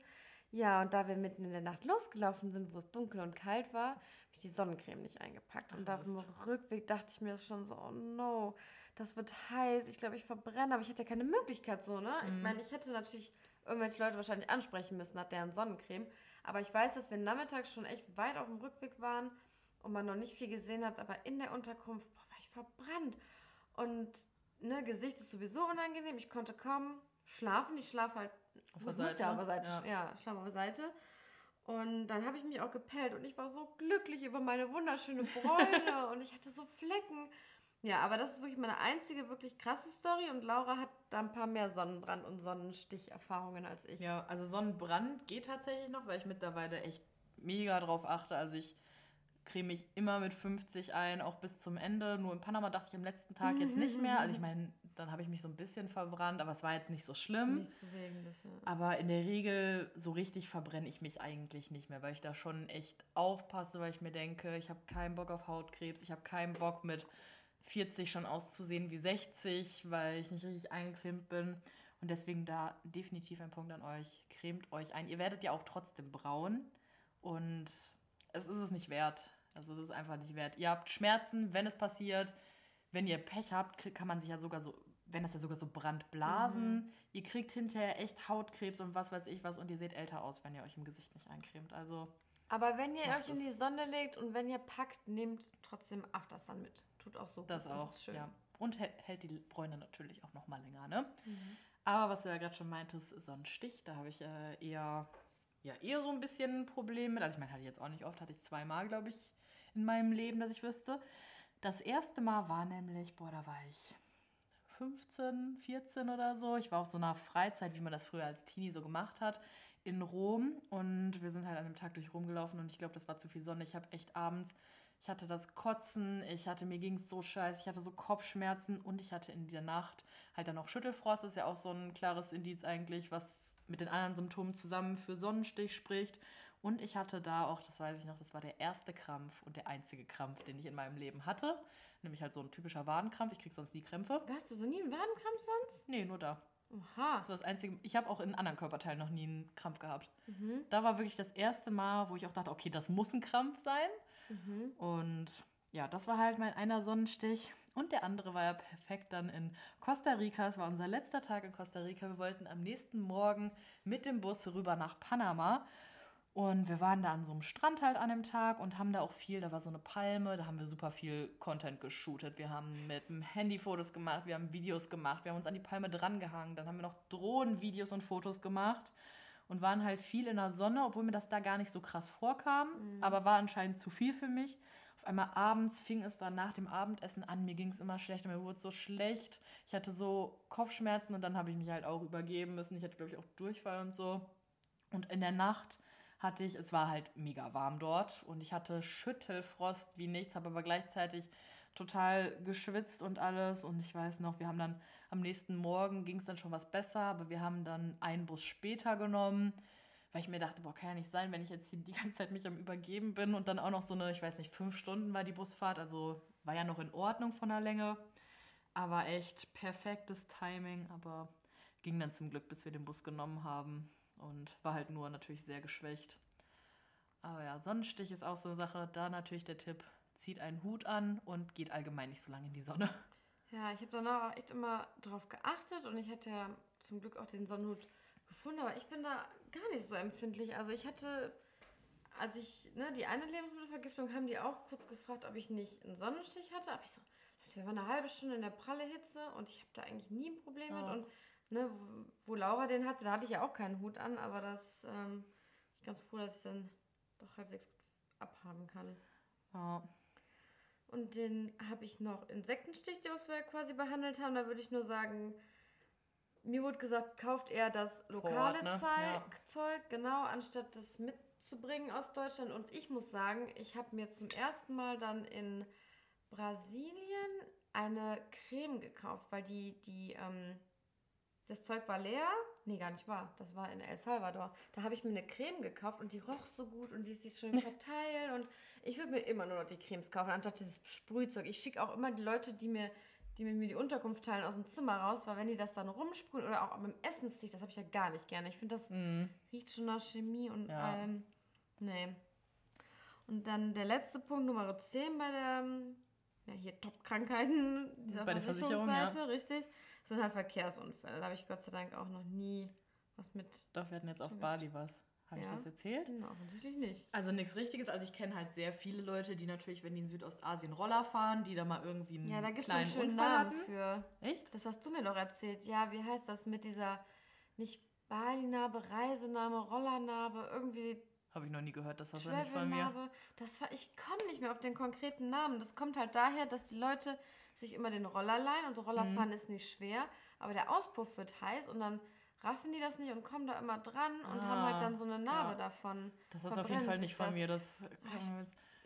Ja, und da wir mitten in der Nacht losgelaufen sind, wo es dunkel und kalt war, habe ich die Sonnencreme nicht eingepackt. Ach, und auf dem Rückweg dachte ich mir schon so, oh no, das wird heiß, ich glaube, ich verbrenne, aber ich hatte ja keine Möglichkeit so, ne? Mhm. Ich meine, ich hätte natürlich irgendwelche Leute wahrscheinlich ansprechen müssen nach deren Sonnencreme. Aber ich weiß, dass wir nachmittags schon echt weit auf dem Rückweg waren und man noch nicht viel gesehen hat, aber in der Unterkunft, boah, war ich verbrannt. Und ne, Gesicht ist sowieso unangenehm. Ich konnte kaum schlafen. Ich schlafe halt auf der Seite. Ja, auf der Seite. Ja. ja, schlafe auf der Seite. Und dann habe ich mich auch gepellt und ich war so glücklich über meine wunderschöne Bräune *laughs* und ich hatte so Flecken. Ja, aber das ist wirklich meine einzige wirklich krasse Story und Laura hat da ein paar mehr Sonnenbrand- und Sonnensticherfahrungen als ich. Ja, also Sonnenbrand geht tatsächlich noch, weil ich mittlerweile echt mega drauf achte. Also ich creme mich immer mit 50 ein, auch bis zum Ende. Nur in Panama dachte ich am letzten Tag jetzt nicht mehr. Also ich meine, dann habe ich mich so ein bisschen verbrannt, aber es war jetzt nicht so schlimm. Nichts Bewegendes, ja. Aber in der Regel so richtig verbrenne ich mich eigentlich nicht mehr, weil ich da schon echt aufpasse, weil ich mir denke, ich habe keinen Bock auf Hautkrebs, ich habe keinen Bock mit 40 schon auszusehen wie 60, weil ich nicht richtig eingecremt bin. Und deswegen da definitiv ein Punkt an euch. Cremt euch ein. Ihr werdet ja auch trotzdem braun und es ist es nicht wert. Also es ist einfach nicht wert. Ihr habt Schmerzen, wenn es passiert wenn ihr Pech habt, kann man sich ja sogar so, wenn das ja sogar so Brandblasen, mhm. ihr kriegt hinterher echt Hautkrebs und was weiß ich was und ihr seht älter aus, wenn ihr euch im Gesicht nicht eincremt. Also. Aber wenn ihr euch in die Sonne legt und wenn ihr packt, nehmt trotzdem Aftersun mit. Tut auch so. Das gut, auch, das ja. Und hält die Bräune natürlich auch noch mal länger, ne? Mhm. Aber was du ja gerade schon meintest, Sonnenstich, da habe ich äh, eher, ja, eher so ein bisschen Probleme mit. Also ich meine, hatte ich jetzt auch nicht oft, hatte ich zweimal, glaube ich, in meinem Leben, dass ich wüsste. Das erste Mal war nämlich, boah, da war ich 15, 14 oder so. Ich war auf so einer Freizeit, wie man das früher als Teenie so gemacht hat, in Rom. Und wir sind halt an dem Tag durch Rom gelaufen und ich glaube, das war zu viel Sonne. Ich habe echt abends, ich hatte das Kotzen, ich hatte, mir ging es so scheiße, ich hatte so Kopfschmerzen und ich hatte in der Nacht halt dann auch Schüttelfrost. Das ist ja auch so ein klares Indiz eigentlich, was mit den anderen Symptomen zusammen für Sonnenstich spricht. Und ich hatte da auch, das weiß ich noch, das war der erste Krampf und der einzige Krampf, den ich in meinem Leben hatte. Nämlich halt so ein typischer Wadenkrampf. Ich krieg sonst nie Krämpfe. Hast du so nie einen Wadenkrampf sonst? Nee, nur da. Oha. Das war das Einzige. Ich habe auch in anderen Körperteilen noch nie einen Krampf gehabt. Mhm. Da war wirklich das erste Mal, wo ich auch dachte, okay, das muss ein Krampf sein. Mhm. Und ja, das war halt mein einer Sonnenstich. Und der andere war ja perfekt dann in Costa Rica. Es war unser letzter Tag in Costa Rica. Wir wollten am nächsten Morgen mit dem Bus rüber nach Panama. Und wir waren da an so einem Strand halt an dem Tag und haben da auch viel, da war so eine Palme, da haben wir super viel Content geshootet. Wir haben mit dem Handy Fotos gemacht, wir haben Videos gemacht, wir haben uns an die Palme drangehangen, dann haben wir noch Drohnenvideos und Fotos gemacht und waren halt viel in der Sonne, obwohl mir das da gar nicht so krass vorkam, mhm. aber war anscheinend zu viel für mich. Auf einmal abends fing es dann nach dem Abendessen an, mir ging es immer schlecht, mir wurde so schlecht. Ich hatte so Kopfschmerzen und dann habe ich mich halt auch übergeben müssen. Ich hatte, glaube ich, auch Durchfall und so. Und in der Nacht hatte ich, es war halt mega warm dort und ich hatte Schüttelfrost wie nichts, habe aber gleichzeitig total geschwitzt und alles. Und ich weiß noch, wir haben dann am nächsten Morgen ging es dann schon was besser, aber wir haben dann einen Bus später genommen, weil ich mir dachte, boah, kann ja nicht sein, wenn ich jetzt hier die *laughs* ganze Zeit mich am Übergeben bin und dann auch noch so eine, ich weiß nicht, fünf Stunden war die Busfahrt, also war ja noch in Ordnung von der Länge, aber echt perfektes Timing, aber ging dann zum Glück, bis wir den Bus genommen haben und war halt nur natürlich sehr geschwächt. Aber ja, Sonnenstich ist auch so eine Sache. Da natürlich der Tipp, zieht einen Hut an und geht allgemein nicht so lange in die Sonne. Ja, ich habe danach auch echt immer drauf geachtet und ich hatte ja zum Glück auch den Sonnenhut gefunden, aber ich bin da gar nicht so empfindlich. Also ich hatte, als ich, ne, die eine Lebensmittelvergiftung haben die auch kurz gefragt, ob ich nicht einen Sonnenstich hatte. Aber ich so, Leute, wir waren eine halbe Stunde in der pralle Hitze und ich habe da eigentlich nie ein Problem mit. Ja. Und ne, wo, wo Laura den hatte, da hatte ich ja auch keinen Hut an, aber das ähm, bin ich ganz froh, dass ich dann doch halbwegs gut abhaben kann. Ja. Und den habe ich noch Insektenstich, was wir quasi behandelt haben. Da würde ich nur sagen, mir wurde gesagt, kauft eher das lokale Ort, ne? Zeug, Ja. Zeug, genau, anstatt das mitzubringen aus Deutschland. Und ich muss sagen, ich habe mir zum ersten Mal dann in Brasilien eine Creme gekauft, weil die, die, ähm, das Zeug war leer. Nee, gar nicht wahr. Das war in El Salvador. Da habe ich mir eine Creme gekauft und die roch so gut und die ist sich schön *laughs* verteilt. Und ich würde mir immer nur noch die Cremes kaufen, anstatt dieses Sprühzeug. Ich schicke auch immer die Leute, die mir, die mir die Unterkunft teilen, aus dem Zimmer raus, weil wenn die das dann rumsprühen oder auch beim Essenstisch, das habe ich ja gar nicht gerne. Ich finde, das Mhm. riecht schon nach Chemie und Ja. allem. Nee. Und dann der letzte Punkt, Nummer 10 bei der, ja, hier Top-Krankheiten dieser Bei der Versicherung, ja. Versicherungsseite, sind halt Verkehrsunfälle. Da habe ich Gott sei Dank auch noch nie was mit. Doch, wir hatten jetzt auf Bali was. Habe ich Ja. das erzählt? Na, offensichtlich nicht. Also nichts Richtiges. Also ich kenne halt sehr viele Leute, die natürlich, wenn die in Südostasien Roller fahren, die da mal irgendwie einen Ja, da gibt es einen kleinen schönen Unfall Namen hatten. für. Echt? Das hast du mir doch erzählt. Ja, wie heißt das mit dieser, nicht Bali-Narbe, Reisenarbe, Rollernarbe, irgendwie Habe ich noch nie gehört, das hast du nicht von mir. Das war, ich komme nicht mehr auf den konkreten Namen. Das kommt halt daher, dass die Leute sich immer den Roller leihen und Rollerfahren Mhm. ist nicht schwer, aber der Auspuff wird heiß und dann raffen die das nicht und kommen da immer dran und haben halt Ah, dann so eine Narbe ja. davon. Das ist auf jeden Fall nicht von das. mir. Das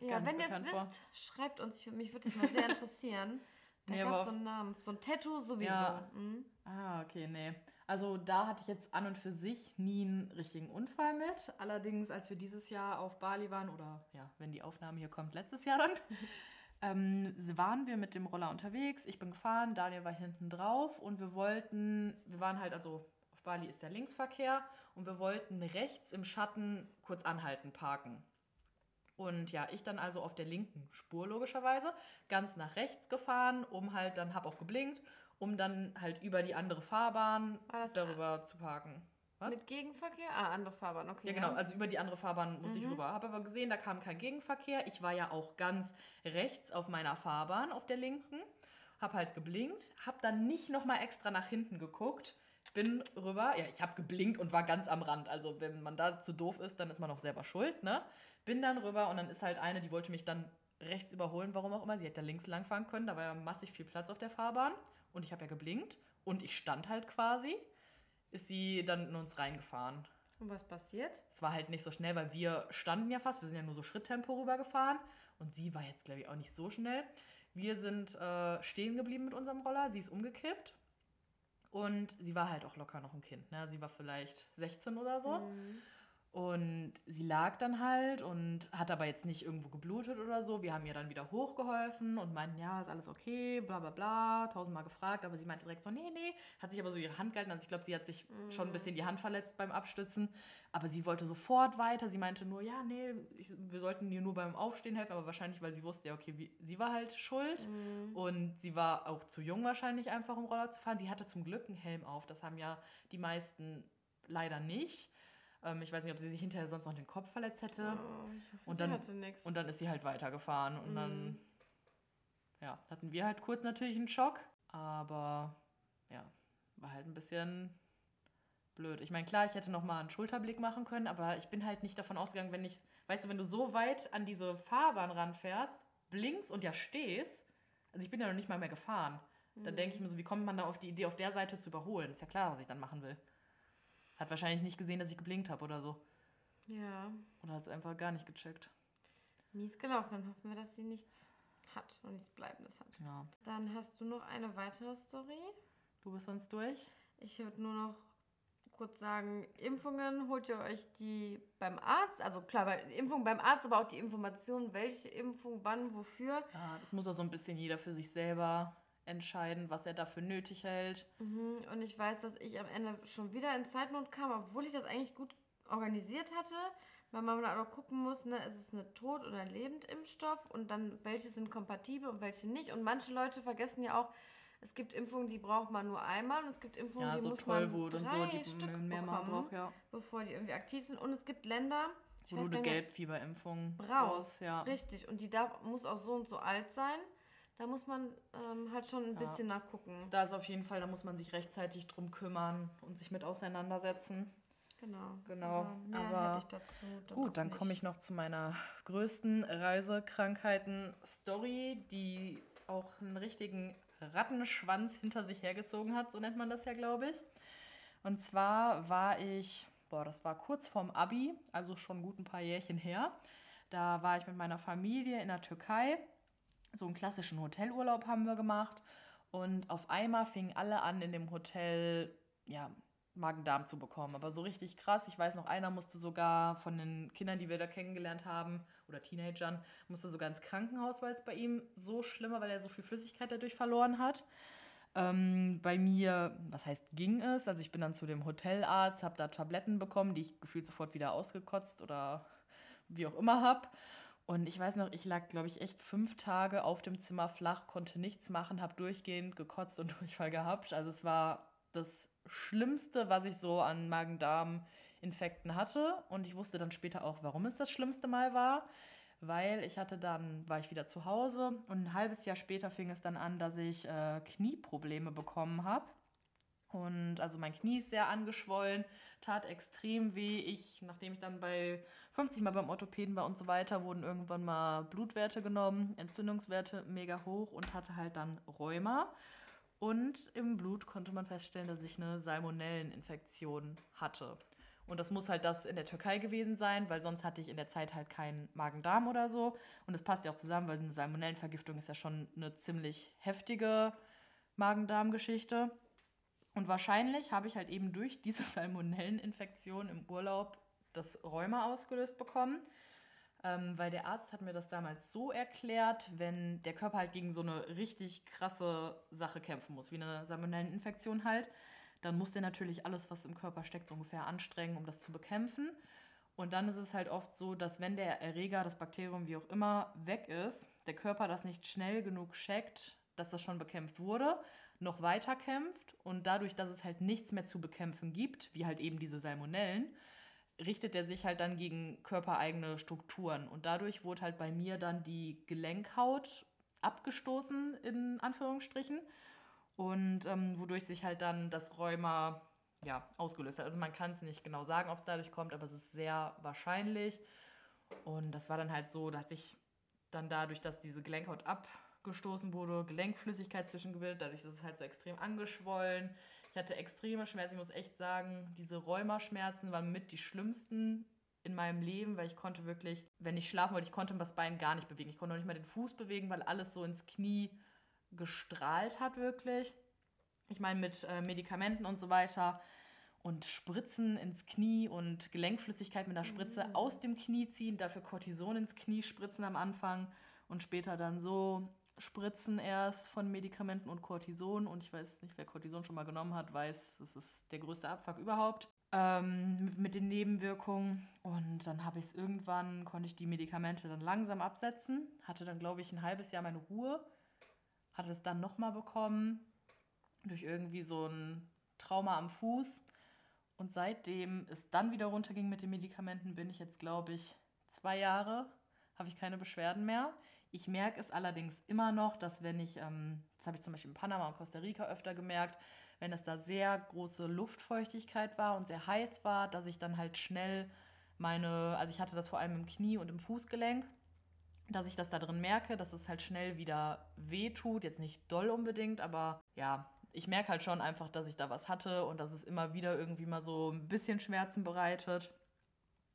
mir- Ja, wenn ihr es wisst, schreibt uns. Ich, mich würde das mal sehr *laughs* interessieren. Da Nee, gab es so einen Namen. So ein Tattoo sowieso. Ja. Mhm. Ah, okay, nee. Also da hatte ich jetzt an und für sich nie einen richtigen Unfall mit. Allerdings, als wir dieses Jahr auf Bali waren, oder ja, wenn die Aufnahme hier kommt, letztes Jahr dann, *laughs* ähm, waren wir mit dem Roller unterwegs. Ich bin gefahren, Daniel war hinten drauf und wir wollten, wir waren halt, also auf Bali ist der Linksverkehr und wir wollten rechts im Schatten kurz anhalten, parken. Und ja, ich dann also auf der linken Spur logischerweise ganz nach rechts gefahren, um halt dann, hab auch geblinkt, um dann halt über die andere Fahrbahn das darüber zu parken. Was? mit Gegenverkehr? Ah, andere Fahrbahn, okay. Ja, genau, also über die andere Fahrbahn musste ich Mhm. rüber. Habe aber gesehen, da kam kein Gegenverkehr. Ich war ja auch ganz rechts auf meiner Fahrbahn, auf der linken. Habe halt geblinkt, habe dann nicht nochmal extra nach hinten geguckt. Bin rüber, ja, ich habe geblinkt und war ganz am Rand. Also, wenn man da zu doof ist, dann ist man auch selber schuld, ne? Bin dann rüber und dann ist halt eine, die wollte mich dann rechts überholen, warum auch immer. Sie hätte da links lang fahren können, da war ja massig viel Platz auf der Fahrbahn. Und ich habe ja geblinkt und ich stand halt quasi. Ist sie dann in uns reingefahren. Und was passiert? Es war halt nicht so schnell, weil wir standen ja fast, wir sind ja nur so Schritttempo rübergefahren und sie war jetzt, glaube ich, auch nicht so schnell. Wir sind äh, stehen geblieben mit unserem Roller, sie ist umgekippt und sie war halt auch locker noch ein Kind. Ne? Sie war vielleicht 16 oder so. Mhm. Und sie lag dann halt und hat aber jetzt nicht irgendwo geblutet oder so. Wir haben ihr dann wieder hochgeholfen und meinten, ja, ist alles okay, bla bla bla, tausendmal gefragt. Aber sie meinte direkt so, nee, nee. Hat sich aber so ihre Hand gehalten. Also ich glaube, sie hat sich schon ein bisschen die Hand verletzt beim Abstützen. Aber sie wollte sofort weiter. Sie meinte nur, ja, nee, ich, wir sollten ihr nur beim Aufstehen helfen. Aber wahrscheinlich, weil sie wusste, ja, okay, wie, sie war halt schuld. Mhm. Und sie war auch zu jung wahrscheinlich einfach, um Roller zu fahren. Sie hatte zum Glück einen Helm auf. Das haben ja die meisten leider nicht. Ähm, ich weiß nicht, ob sie sich hinterher sonst noch den Kopf verletzt hätte. Oh, ich hoffe, Und sie dann- hatte nix. Und dann ist sie halt weitergefahren. Und dann, Mhm. ja, hatten wir halt kurz natürlich einen Schock. Aber ja, war halt ein bisschen blöd. Ich meine, klar, ich hätte noch mal einen Schulterblick machen können, aber ich bin halt nicht davon ausgegangen, wenn ich, weißt du, wenn du so weit an diese Fahrbahn ranfährst, blinkst und ja stehst, also ich bin ja noch nicht mal mehr gefahren. Dann Mhm. denke ich mir so, wie kommt man da auf die Idee, auf der Seite zu überholen? Ist ja klar, was ich dann machen will. Hat wahrscheinlich nicht gesehen, dass ich geblinkt habe oder so. Ja, Oder hat es einfach gar nicht gecheckt. mies gelaufen. Dann hoffen wir, dass sie nichts hat und nichts Bleibendes hat. Ja. Dann hast du noch eine weitere Story. Du bist sonst durch? Ich würde nur noch kurz sagen, Impfungen holt ihr euch die beim Arzt. Also klar, bei Impfung beim Arzt, aber auch die Informationen, welche Impfung, wann, wofür. Ja, das muss auch so ein bisschen jeder für sich selber entscheiden, was er dafür nötig hält. Mhm. Und ich weiß, dass ich am Ende schon wieder in Zeitnot kam, obwohl ich das eigentlich gut organisiert hatte, weil man dann auch gucken muss, ne, ist es eine Tot- oder Lebendimpfstoff und dann welche sind kompatibel und welche nicht. Und manche Leute vergessen ja auch, Es gibt Impfungen, die braucht man nur einmal und es gibt Impfungen, ja, die so muss man drei so, die Stück mehrmal braucht, ja. bevor die irgendwie aktiv sind. Und es gibt Länder, wo du eine Gelbfieberimpfung brauchst. Ja. Richtig. Und die darf, muss auch so und so alt sein. Da muss man ähm, halt schon ein ja. bisschen nachgucken. Da ist auf jeden Fall, da muss man sich rechtzeitig drum kümmern und sich mit auseinandersetzen. Genau. Genau. Aber, Aber gut, dann komme ich noch zu meiner größten Reisekrankheiten-Story, die auch einen richtigen Rattenschwanz hinter sich hergezogen hat, so nennt man das ja, glaube ich. Und zwar war ich, boah, das war kurz vorm Abi, also schon gut ein paar Jährchen her. Da war ich mit meiner Familie in der Türkei. So einen klassischen Hotelurlaub haben wir gemacht. Und auf einmal fingen alle an, in dem Hotel ja, Magen-Darm zu bekommen. Aber so richtig krass. Ich weiß noch, einer musste sogar von den Kindern, die wir da kennengelernt haben, oder Teenagern, musste sogar ins Krankenhaus, weil es bei ihm so schlimm war, weil er so viel Flüssigkeit dadurch verloren hat. Ähm, bei mir, was heißt ging es? Also ich bin dann zu dem Hotelarzt, habe da Tabletten bekommen, die ich gefühlt sofort wieder ausgekotzt oder wie auch immer habe. Und ich weiß noch, ich lag, glaube ich, echt fünf Tage auf dem Zimmer flach, konnte nichts machen, habe durchgehend gekotzt und *laughs* Durchfall gehabt. Also es war das Schlimmste, was ich so an Magen-Darm-Infekten hatte. Und ich wusste dann später auch, warum es das schlimmste Mal war. Weil ich hatte dann, war ich wieder zu Hause und ein halbes Jahr später fing es dann an, dass ich äh, Knieprobleme bekommen habe. Und also mein Knie ist sehr angeschwollen, tat extrem weh. Ich, nachdem ich dann bei 50 Mal beim Orthopäden war und so weiter, wurden irgendwann mal Blutwerte genommen, Entzündungswerte mega hoch und hatte halt dann Rheuma. Und im Blut konnte man feststellen, dass ich eine Salmonelleninfektion hatte. Und das muss halt das in der Türkei gewesen sein, weil sonst hatte ich in der Zeit halt keinen Magen-Darm oder so. Und es passt ja auch zusammen, weil eine Salmonellenvergiftung ist ja schon eine ziemlich heftige Magen-Darm-Geschichte. Und wahrscheinlich habe ich halt eben durch diese *laughs* Salmonelleninfektion im Urlaub das Rheuma ausgelöst bekommen ähm, weil der Arzt hat mir das damals so erklärt, wenn der Körper halt gegen so eine richtig krasse Sache kämpfen muss, wie eine Salmonelleninfektion halt, dann muss der natürlich alles, was im Körper steckt, so ungefähr anstrengen, um das zu bekämpfen. Und dann ist es halt oft so, dass wenn der Erreger, das Bakterium, wie auch immer, weg ist, der Körper das nicht schnell genug checkt, dass das schon bekämpft wurde, noch weiter kämpft und dadurch, dass es halt nichts mehr zu bekämpfen gibt, wie halt eben diese Salmonellen, richtet er sich halt dann gegen körpereigene Strukturen. Und dadurch wurde halt bei mir dann die Gelenkhaut abgestoßen, in Anführungsstrichen. Und ähm, wodurch sich halt dann das Rheuma ja, ausgelöst hat. Also man kann es nicht genau sagen, ob es dadurch kommt, aber es ist sehr wahrscheinlich. Und das war dann halt so, da hat sich dann dadurch, dass diese Gelenkhaut abgestoßen wurde, Gelenkflüssigkeit zwischengebildet, dadurch ist es halt so extrem angeschwollen. Ich hatte extreme Schmerzen. Ich muss echt sagen, diese Rheumaschmerzen waren mit die schlimmsten in meinem Leben, weil ich konnte wirklich, wenn ich schlafen wollte, ich konnte das Bein gar nicht bewegen. Ich konnte noch nicht mal den Fuß bewegen, weil alles so ins Knie gestrahlt hat wirklich. Ich meine mit äh, Medikamenten und so weiter und Spritzen ins Knie und Gelenkflüssigkeit mit der Spritze mhm. aus dem Knie ziehen, dafür Cortison ins Knie spritzen am Anfang und später dann so Spritzen erst von Medikamenten und Cortison. Und ich weiß nicht, wer Cortison schon mal genommen hat, weiß, das ist der größte Abfuck überhaupt. Ähm, mit den Nebenwirkungen. Und dann habe ich es irgendwann, konnte ich die Medikamente dann langsam absetzen. Hatte dann, glaube ich, ein halbes Jahr meine Ruhe. Hatte es dann nochmal bekommen. Durch irgendwie so ein Trauma am Fuß. Und seitdem es dann wieder runterging mit den Medikamenten, bin ich jetzt, glaube ich, zwei Jahre, habe ich keine Beschwerden mehr. Ich merke es allerdings immer noch, dass wenn ich, ähm, das habe ich zum Beispiel in Panama und Costa Rica öfter gemerkt, wenn es da sehr große Luftfeuchtigkeit war und sehr heiß war, dass ich dann halt schnell meine, also ich hatte das vor allem im Knie und im Fußgelenk, dass ich das da drin merke, dass es halt schnell wieder weh tut. Jetzt nicht doll unbedingt, aber ja, ich merke halt schon einfach, dass ich da was hatte und dass es immer wieder irgendwie mal so ein bisschen Schmerzen bereitet.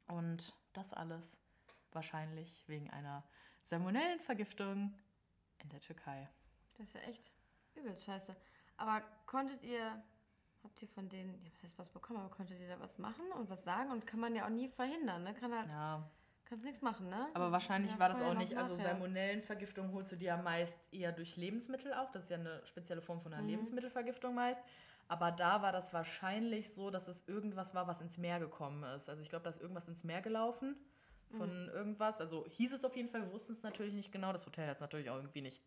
Und das alles wahrscheinlich wegen einer Salmonellenvergiftung in der Türkei. Das ist ja echt übel scheiße. Aber konntet ihr, habt ihr von denen, ja, was heißt was bekommen, aber konntet ihr da was machen und was sagen? Und kann man ja auch nie verhindern, ne? Kann halt, ja. kannst nichts machen, ne? Aber wahrscheinlich ja, war das auch nicht, also Salmonellenvergiftung holst du dir ja meist eher durch Lebensmittel auch. Das ist ja eine spezielle Form von einer mhm. Lebensmittelvergiftung meist. Aber da war das wahrscheinlich so, dass es irgendwas war, was ins Meer gekommen ist. Also ich glaube, da ist irgendwas ins Meer gelaufen von mhm. irgendwas. Also hieß es auf jeden Fall, wir wussten es natürlich nicht genau. Das Hotel hat es natürlich auch irgendwie nicht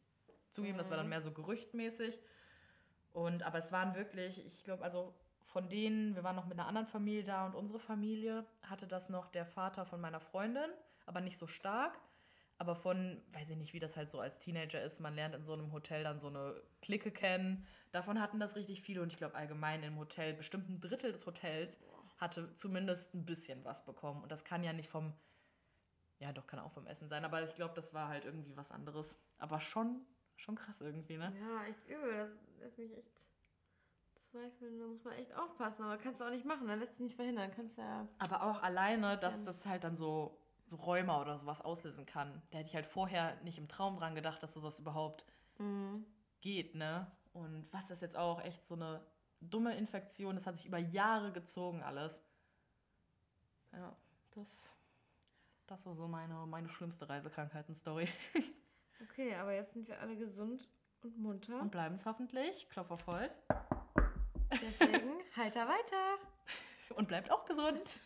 zugegeben. Mhm. Das war dann mhm. mehr so gerüchtmäßig. Und aber es waren wirklich, ich glaube, also von denen, wir waren noch mit einer anderen Familie da und unsere Familie hatte das noch der Vater von meiner Freundin, aber nicht so stark. Aber von, weiß ich nicht, wie das halt so als Teenager ist, man lernt in so einem Hotel dann so eine Clique kennen. Davon hatten das richtig viele und ich glaube allgemein im Hotel, bestimmt ein Drittel des Hotels hatte zumindest ein bisschen was bekommen. Und das kann ja nicht vom, ja doch, kann auch vom Essen sein, aber ich glaube, das war halt irgendwie was anderes. Aber schon, schon krass irgendwie, ne? Ja, echt übel. Das lässt mich echt zweifeln. Da muss man echt aufpassen. Aber kannst du auch nicht machen. Dann lässt sich nicht verhindern. Kannst ja. Aber auch alleine, dass das halt dann so, so Rheuma oder sowas auslösen kann. Da hätte ich halt vorher nicht im Traum dran gedacht, dass sowas überhaupt Mhm. geht, ne? Und was ist jetzt auch echt so eine dumme Infektion, das hat sich über Jahre gezogen alles. Ja, das, das war so meine, meine schlimmste Reisekrankheiten-Story. *laughs* Okay, aber jetzt sind wir alle gesund und munter. Und bleiben es hoffentlich. Klopf auf Holz. Deswegen, *laughs* heiter weiter. Und bleibt auch gesund.